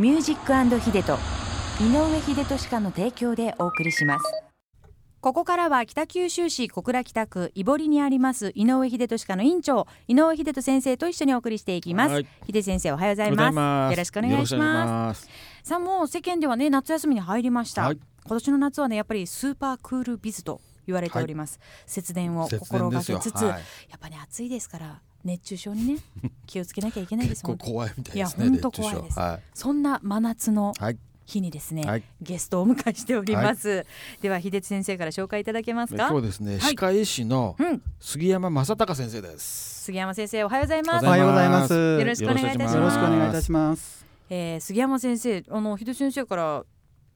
ミュージックヒデと井上秀俊家の提供でお送りします。ここからは北九州市小倉北区井堀にあります井上秀俊家の院長井上秀俊先生と一緒にお送りしていきます、はい。秀先生おはようございます。よろしくお願いします。さあもう世間ではね夏休みに入りました、はい。今年の夏はねやっぱりスーパークールビズと言われております、節電を心がけつつ、はいやっぱね暑いですから熱中症にね 気をつけなきゃいけないです結構怖いみたいですね。いや本当怖いですはそんな真夏のい。はい。日にですね、はいゲストをお迎えしております、では秀津先生から紹介いただけますか？今日ですね、はい歯科医師のうん杉山正隆先生です。杉山先生おはようございますおはようございま。ますよろしくお願いいたしますよろしくお願いいたします。えー、杉山先生あの秀津先生から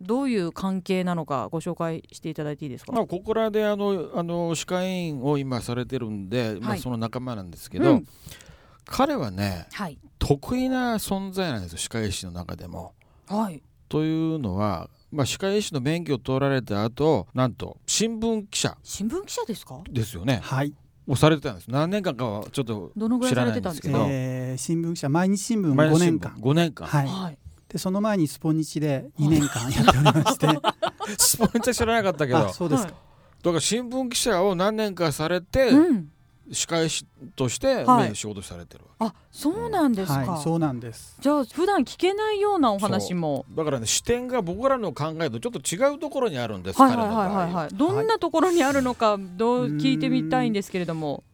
どういう関係なのかご紹介していただいていいですか、まあここらであのあの歯科医院を今されてるんで、まはいあその仲間なんですけど、うん彼はねはい得意な存在なんですよ歯科医師の中でも。はいというのは、まあ歯科医師の免許を取られた後、なんと新聞記者新聞記者ですか？ですよね。はい、をされてたんです。何年間かはちょっとどのぐらいされてたんですか？知らないんえー新聞記者毎日新聞5毎日新聞年間。5年間。はい。はいでその前にスポニチで2年間やっておりまして、スポンチは知らなかったけど。あそうですか。だから新聞記者を何年かされて、うん。司会師として、はい。ね仕事されてるあそうなんですか、はい、そうなんです。じゃあ普段聞けないようなお話も。だからね視点が僕らの考えとちょっと違うところにあるんです、はいはいはいはいはい。どんなところにあるのかどう聞いてみたいんですけれども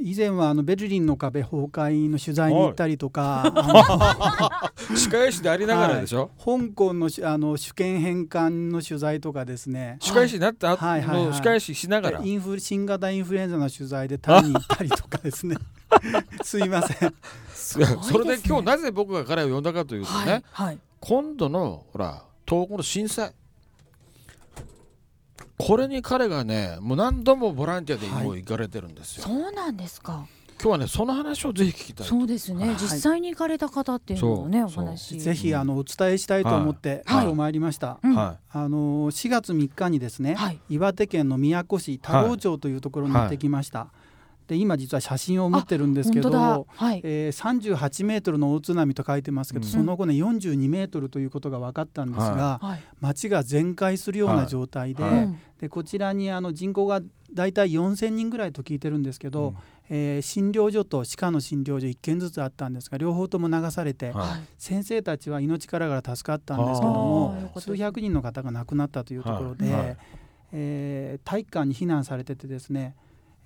以前はあのベルリンの壁崩壊の取材に行ったりとか、あの司会師でありながらでしょ、香港のしあの主権返還の取材とかですね。司会師になった後はい。はい。はい。の司会師しながら、インフル新型インフルエンザの取材でタイに行ったりとかですね。すいません。それで今日なぜ僕が彼を呼んだかというとね、はい。はい。今度のほら東北の震災これに彼がねもう何度もボランティアでもう行かれてるんですよ、そうなんですか。今日はねその話をぜひ聞きたいそうですね、はい。実際に行かれた方っていうのをねお話ぜひあのお伝えしたいと思って、はい。今日参りました。うん。はあの4月3日にですね、はい。岩手県の宮古市田老町というところに行ってきました。で今実は写真を持ってるんですけど、はい。えー、38メートルの大津波と書いてますけど、うん。その後ね42メートルということが分かったんですが、はい。町が全壊するような状態で,、はい。うん。でこちらにあの人口がだいたい4000人ぐらいと聞いてるんですけど、うん。えー診療所と歯科の診療所1軒ずつあったんですが両方とも流されて、先生たちは命からがら助かったんですけども数百人の方が亡くなったというところで、えー体育館に避難されててですね、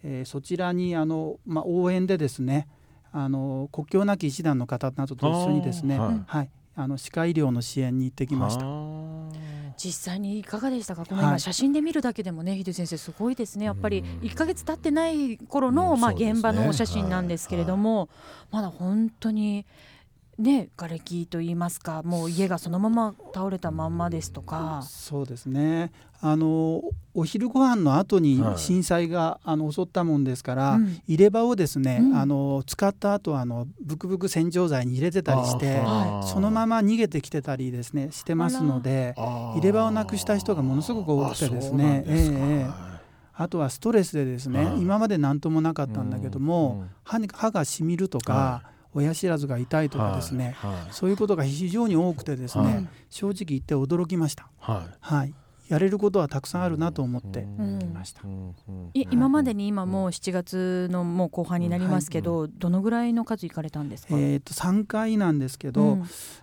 えーそちらにあの、まあ、応援でですねあの国境なき医師団の方などと一緒にですね、はい。はい、あの歯科医療の支援に行ってきました。実際にいかがでしたか？このはい今写真で見るだけでもね秀先生すごいですね。やっぱりうん。1ヶ月経ってない頃のまあうんそうですね。現場のお写真なんですけれどもまだ本当にね瓦礫といいますかもう家がそのまま倒れたまんまですとか。そうですね。あのお昼ご飯の後にはい。震災が、あの襲ったもんですから、うん。入れ歯をですね、うん。あの使った後あのブクブク洗浄剤に入れてたりしてはそのまま逃げてきてたりですねしてますので入れ歯をなくした人がものすごく多くてですね。すか。ええええ。あとはストレスでですね、はい。今まで何ともなかったんだけども、歯に歯がしみるとか、は親知らずが痛いとかですね、はいはい。そういうことが非常に多くてですね、はい。正直言って驚きました。はい。はい、やれることはたくさんあるなと思ってうん。いました。うんうんい今までに今もう7月のもう後半になりますけどどのぐらいの数行かれたんですか？えー、と3回なんですけど、うん。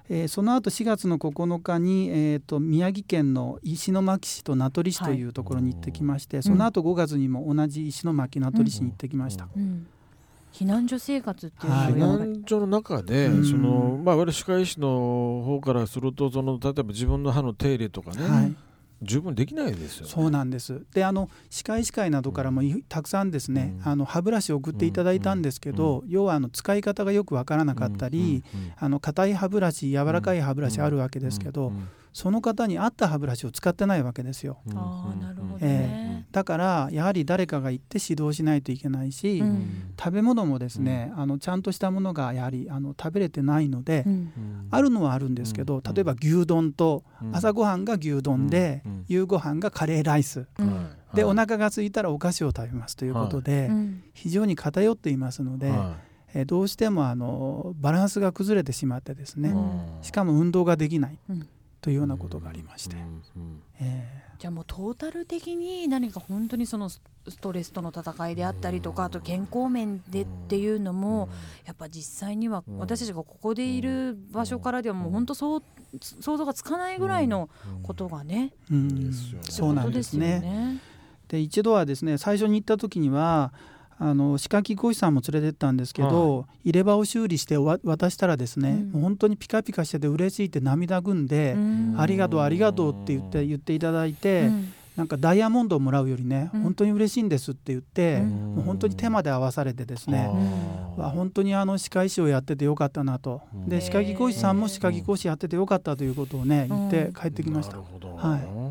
えーその後4月の9日に、えー、と宮城県の石巻市と名取市というところに行ってきまして、その後5月にも同じ石巻名取市に行ってきました。うん避難所生活っていうのをはい。避難所の中で、うん。そのまあ我々歯科医師の方からするとその例えば自分の歯の手入れとかね、はい。十分できないですよ、ね。そうなんです。であの歯科医師会などからもいたくさんですね、うん。あの歯ブラシを送っていただいたんですけど、要はあの使い方がよくわからなかったり、うんうんあの硬い歯ブラシ柔らかい歯ブラシあるわけですけど、うんその方に合った歯ブラシを使ってないわけですよ。うんああなるほどえね、だからやはり誰かが行って指導しないといけないし、うん。食べ物もですね、あのちゃんとしたものがやはりあの食べれてないので、うん。うんあるのはあるんですけど、うん。例えば牛丼とうん。朝ごはんが牛丼で、うん。夕ごはんがカレーライス。うん。で、はい。お腹が空いたらお菓子を食べますということで、うん非常に偏っていますので、はえーどうしてもあのバランスが崩れてしまってですね、うん。しかも運動ができない。うんというようなことがありまして、じゃあもうトータル的に何か本当にそのスストレスとの戦いであったりとかあと健康面でっていうのもやっぱ実際にはうん。私たちがここでいる場所からではもう本当そう想像がつかないぐらいのことがねーうん。ですよね。そうなんですね。で一度はですね最初に行った時にはあの歯科技講師さんも連れてったんですけど、入れ歯を修理してわ渡したらですね、うん。もう本当にピカピカしてて嬉しいって涙ぐんで、うん。ありがとうありがとうって言って言っていただいて、うん。なんかダイヤモンドをもらうよりね、うん。本当に嬉しいんですって言って、うん。もう本当に手まで合わされてですね、うん。わ本当にあの歯科医師をやっててよかったなと、うん。で歯科技講師さんも歯科技講師やっててよかったということをね言って帰ってきました。なるほど。はい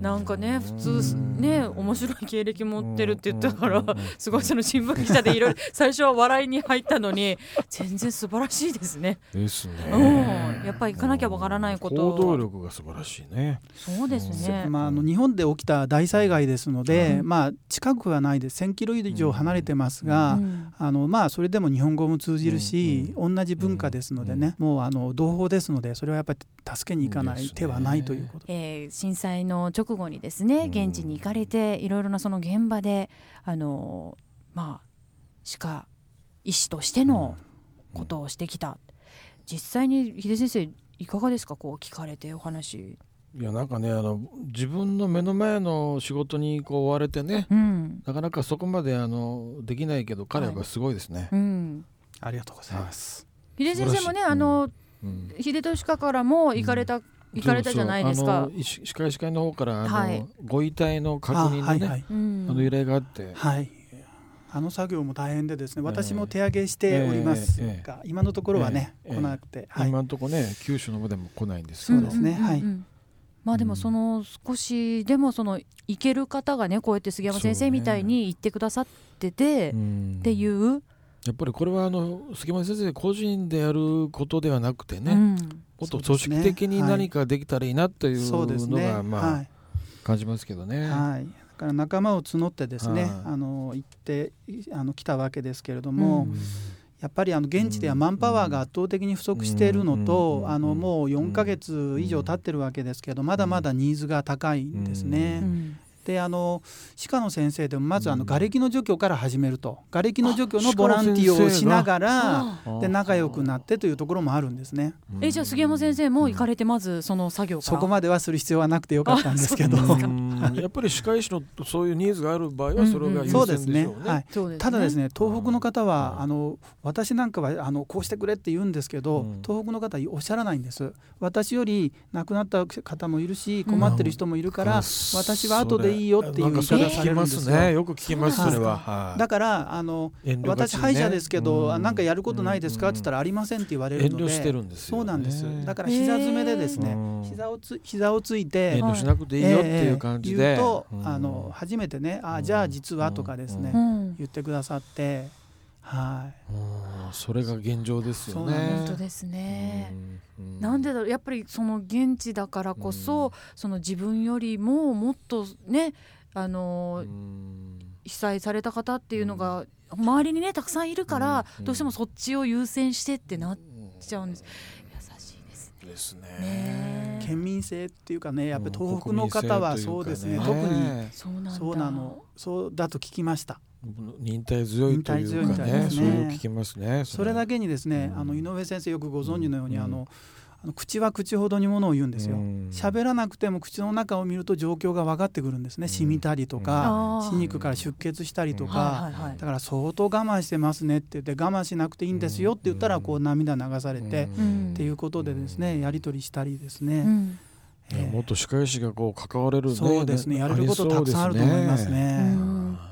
なんかね普通うんね面白い経歴持ってるって言ったから すごいその新聞記者でいろいろ 最初は笑いに入ったのに全然素晴らしいですね。ですうん。ね。やっぱり行かなきゃわからないこと。を行動力が素晴らしいね。そうですね。まあ、あの日本で起きた大災害ですので、うん。まあ、近くはないです。1,000キロ以上離れてますが、うんあのまあ、それでも日本語も通じるし、同じ文化ですのでね、もうあの同胞ですのでそれはやっぱり助けに行かない手はないということ。えー震災の直後にですね現地に行かれていろいろなその現場であのまあ歯科医師としてのことをしてきた。実際に秀先生いかがですか？こう聞かれてお話。いやなんかねあの自分の目の前の仕事にこう追われてねうん。なかなかそこまであのできないけど彼はすごいですね。うん、ありがとうございます。秀先生もねあのうん。秀俊科からも行かれた、行かれたじゃないですか。歯科医師会の方からあの、はい。ご遺体の確認のねあ,、あはいはい。うん。の依頼があって、はい。あの作業も大変でですね。私も手上げしておりますえええが、今のところはね、ええ来なくて、はい、今のところね九州の方でも来ないんですけど、そうですねんんんん。はい。まあでもその少しでもその行ける方がねこうやって杉山先生みたいに言ってくださってて、うん。っていう、やっぱりこれはあの杉山先生個人でやることではなくてね、うん。もっと組織的に何かできたらいいなっていうそうですね。のがまあはい。感じますけどね。はい、だから仲間を募ってですね、はい。あの行っていあの来たわけですけれども、うん。やっぱりあの現地ではマンパワーが圧倒的に不足しているのと、うん。あのもう4ヶ月以上経ってるわけですけどまだまだニーズが高いんですね。うんであの歯科の先生でもまずあのうん。瓦礫の除去から始めると。瓦礫の除去のボランティアをしながらで仲良くなってというところもあるんですね。えじゃあ杉山先生も行かれてまずその作業から。そこまではする必要はなくてよかったんですけどやっぱり歯科医師のそういうニーズがある場合はそれが優そうです先でしょうね。ただですね東北の方は、うんあの私なんかはあのこうしてくれって言うんですけど、うん。東北の方はおっしゃらないんです。私より亡くなった方もいるし困ってる人もいるから、うん。私は後でいいよっていう言い方され聞きまるんですすよ。ね。よく聞きますはい。それは。はい。だからあの私歯医者ですけど、なんかやることないですかって言ったらありませんって言われるので遠慮してるんですよね。そうなんです。だから膝詰めでですね、うん膝をつ膝をついて遠慮しなくていいよっていう感じで。ええ言うと、うん。あの初めてねあじゃあ実はとかですね、うん。言ってくださってはい。うん。それが現状ですよそうなんね。本当ですね。うん。なんでだろうやっぱりその現地だからこそ、その自分よりももっとねあのうん。被災された方っていうのが周りにねたくさんいるから、うん。どうしてもそっちを優先してってなっちゃうんですですね。県民性っていうかねやっぱりうん東北の方はそうですね。特にそうなんだ。そうなの。そうだと聞きました。忍耐強いというかね、そうですね。いう聞きますね。それ。だけにですね、うん。あの井上先生よくご存知のように、うん。あのあの口は口ほどにものを言うんですよ。うん。喋らなくても口の中を見ると状況が分かってくるんですね。うん。染みたりとか、歯肉から出血したりとか、はいはいはい。だから相当我慢してますねって言って我慢しなくていいんですよって言ったらこう涙流されて、うん。っていうことでですねやり取りしたりですね、うん。いやもっと歯科医師がこう関われるね。そうですね。やれることたくさんあると思いますうね。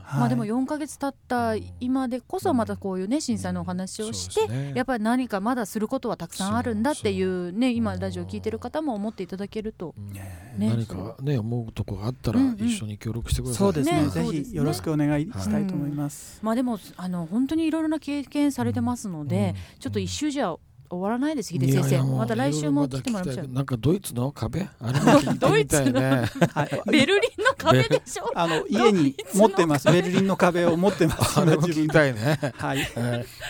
んはい。まあでも4ヶ月経った今でこそまたこういうね震災のお話をして、やっぱり何かまだすることはたくさんあるんだっていうね今ラジオ聞いてる方も思っていただけるとね。ね。何かね思うとこがあったらうんうん。一緒に協力してください。そうですね。ね。ぜそうですね。ひよろしくお願いしたいと思います。まあでもあの本当にいろいろな経験されてますので、ちょっと一周じゃ終わらないです秀先生。いやいやもうまた来週も来てもらいましょうなんかドイツの壁？あれも聞いてみたいね。はい、ベルリンの壁でしょ？あの家に持ってます。ベルリンの壁を持ってます。あれも聞きたいね。はい。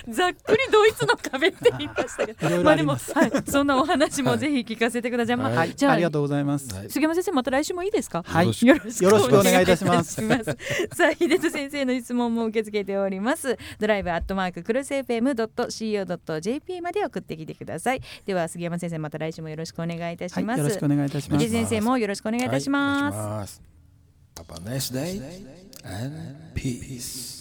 ざっくりドイツの壁って言いましたけど。まあでも、はい、そんなお話もぜひ聞かせてください、まあはいじゃあありがとうございます。はい。杉山先生また来週もいいですか？はい。よろしくお願いいたします。さあ秀人先生の質問も受け付けております。ドライブアットマーククルス FM.co.jp まで送ってきてください。では杉山先生また来週もよろしくお願いいたしはいます、よろしくお願いいたします。秀先生もよろしくお願いいたします、はいお願いします Have a nice day and peace.